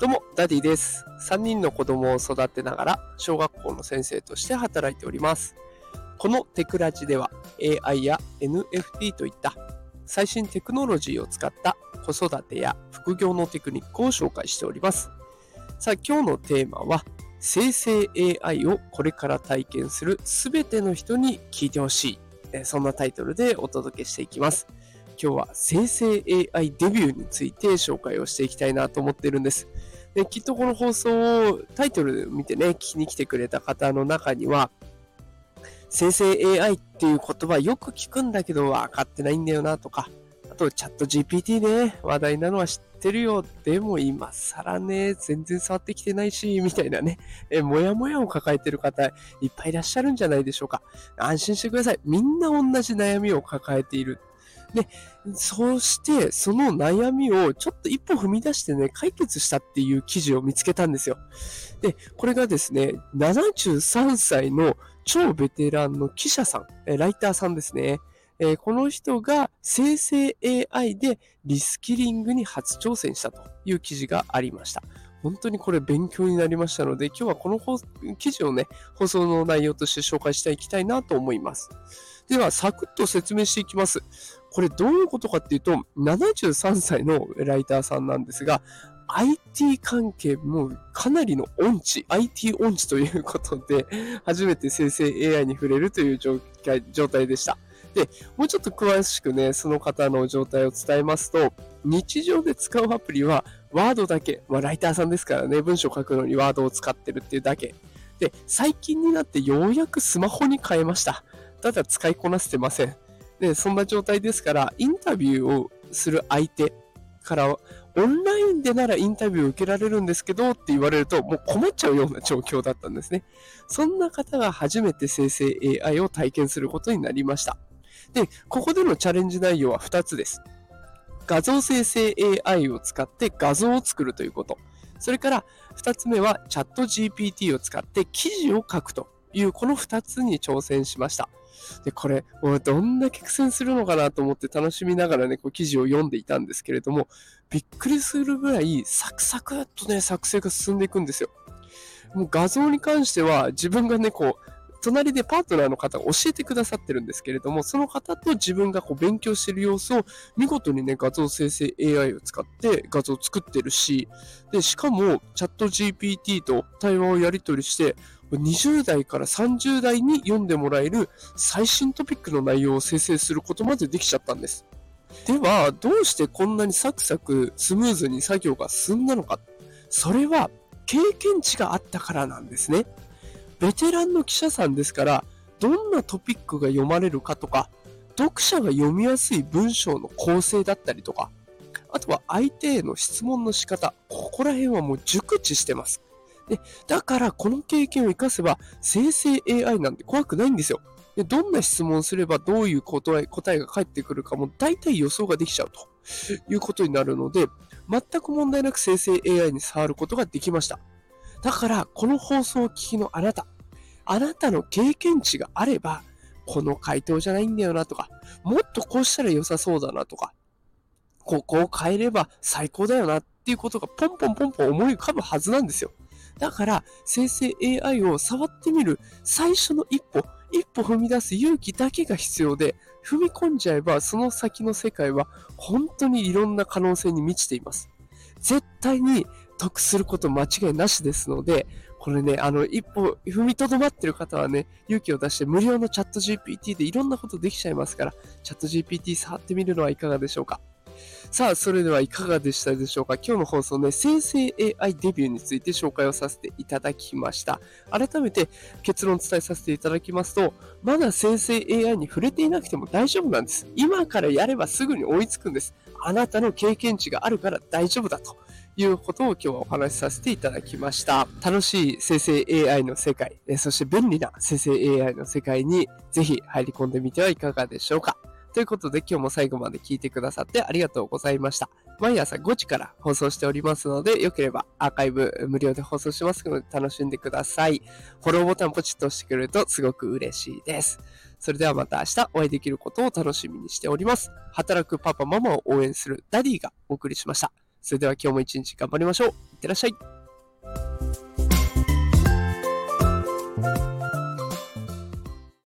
どうも、ダディです。3人の子供を育てながら、小学校の先生として働いております。このテクラジでは、AI や NFT といった最新テクノロジーを使った子育てや副業のテクニックを紹介しております。さあ、今日のテーマは、生成 AI をこれから体験するすべての人に聞いてほしい。そんなタイトルでお届けしていきます。今日は生成 AI デビューについて紹介をしていきたいなと思っているんです。できっとこの放送をタイトル見てね、聞きに来てくれた方の中には、生成 AI っていう言葉よく聞くんだけど分かってないんだよなとか、あとチャット GPT ね、話題なのは知ってるよ。でも今更ね、全然触ってきてないし、みたいなね、え、もやもやを抱えてる方いっぱいいらっしゃるんじゃないでしょうか。安心してください。みんな同じ悩みを抱えている。で、そして、その悩みをちょっと一歩踏み出してね、解決したっていう記事を見つけたんですよ。で、これがですね、73歳の超ベテランの記者さん、ライターさんですね。えーこの人が生成 AI でリスキリングに初挑戦したという記事がありました。本当にこれ勉強になりましたので、今日はこの記事をね、放送の内容として紹介していきたいなと思います。では、サクッと説明していきます。これどういうことかっていうと、73歳のライターさんなんですが、IT 関係もかなりの音痴、IT 音痴ということで、初めて生成 AI に触れるという状態でした。で、もうちょっと詳しくね、その方の状態を伝えますと、日常で使うアプリは、ワードだけ。まあ、ライターさんですからね、文章を書くのにワードを使ってるっていうだけ。で、最近になってようやくスマホに変えました。ただ使いこなせてません。で、そんな状態ですから、インタビューをする相手から、オンラインでならインタビューを受けられるんですけどって言われると、もう困っちゃうような状況だったんですね。そんな方が初めて生成 AI を体験することになりました。で、ここでのチャレンジ内容は2つです。画像生成 AI を使って画像を作るということ。それから2つ目はチャット GPT を使って記事を書くというこの2つに挑戦しました。で、これ、もうどんだけ苦戦するのかなと思って楽しみながらね、こう記事を読んでいたんですけれども、びっくりするぐらいサクサクっとね、作成が進んでいくんですよ。もう画像に関しては自分がね、こう、隣でパートナーの方が教えてくださってるんですけれども、その方と自分がこう勉強してる様子を見事にね、画像生成 AI を使って画像を作ってるし、で、しかもチャット GPT と対話をやり取りして、20代から30代に読んでもらえる最新トピックの内容を生成することまでできちゃったんです。では、どうしてこんなにサクサクスムーズに作業が進んだのか。それは経験値があったからなんですね。ベテランの記者さんですから、どんなトピックが読まれるかとか、読者が読みやすい文章の構成だったりとか、あとは相手への質問の仕方、ここら辺はもう熟知してます。で、だからこの経験を活かせば生成 AI なんて怖くないんですよ。でどんな質問すればどういう答え答えが返ってくるかも大体予想ができちゃうということになるので、全く問題なく生成 AI に触ることができました。だから、この放送を聞きのあなた、あなたの経験値があれば、この回答じゃないんだよなとか、もっとこうしたら良さそうだなとか、ここを変えれば最高だよなっていうことがポンポンポンポン思い浮かぶはずなんですよ。だから、生成 AI を触ってみる最初の一歩、一歩踏み出す勇気だけが必要で、踏み込んじゃえばその先の世界は本当にいろんな可能性に満ちています。絶対に得すること間違いなしですので、これね、あの、一歩踏みとどまってる方はね、勇気を出して無料のチャット GPT でいろんなことできちゃいますから、チャット GPT 触ってみるのはいかがでしょうか。さあ、それではいかがでしたでしょうか？今日の放送ね、生成 AI デビューについて紹介をさせていただきました。改めて結論を伝えさせていただきますと、まだ生成 AI に触れていなくても大丈夫なんです。今からやればすぐに追いつくんです。あなたの経験値があるから大丈夫だと。いうことを今日はお話しさせていただきました。楽しい生成 AI の世界、そして便利な生成 AI の世界にぜひ入り込んでみてはいかがでしょうか？ということで今日も最後まで聞いてくださってありがとうございました。毎朝5時から放送しておりますので、よければアーカイブ無料で放送しますので楽しんでください。フォローボタンポチッと押してくれるとすごく嬉しいです。それではまた明日お会いできることを楽しみにしております。働くパパママを応援するダディがお送りしました。それでは今日も一日頑張りましょう。いってらっしゃい。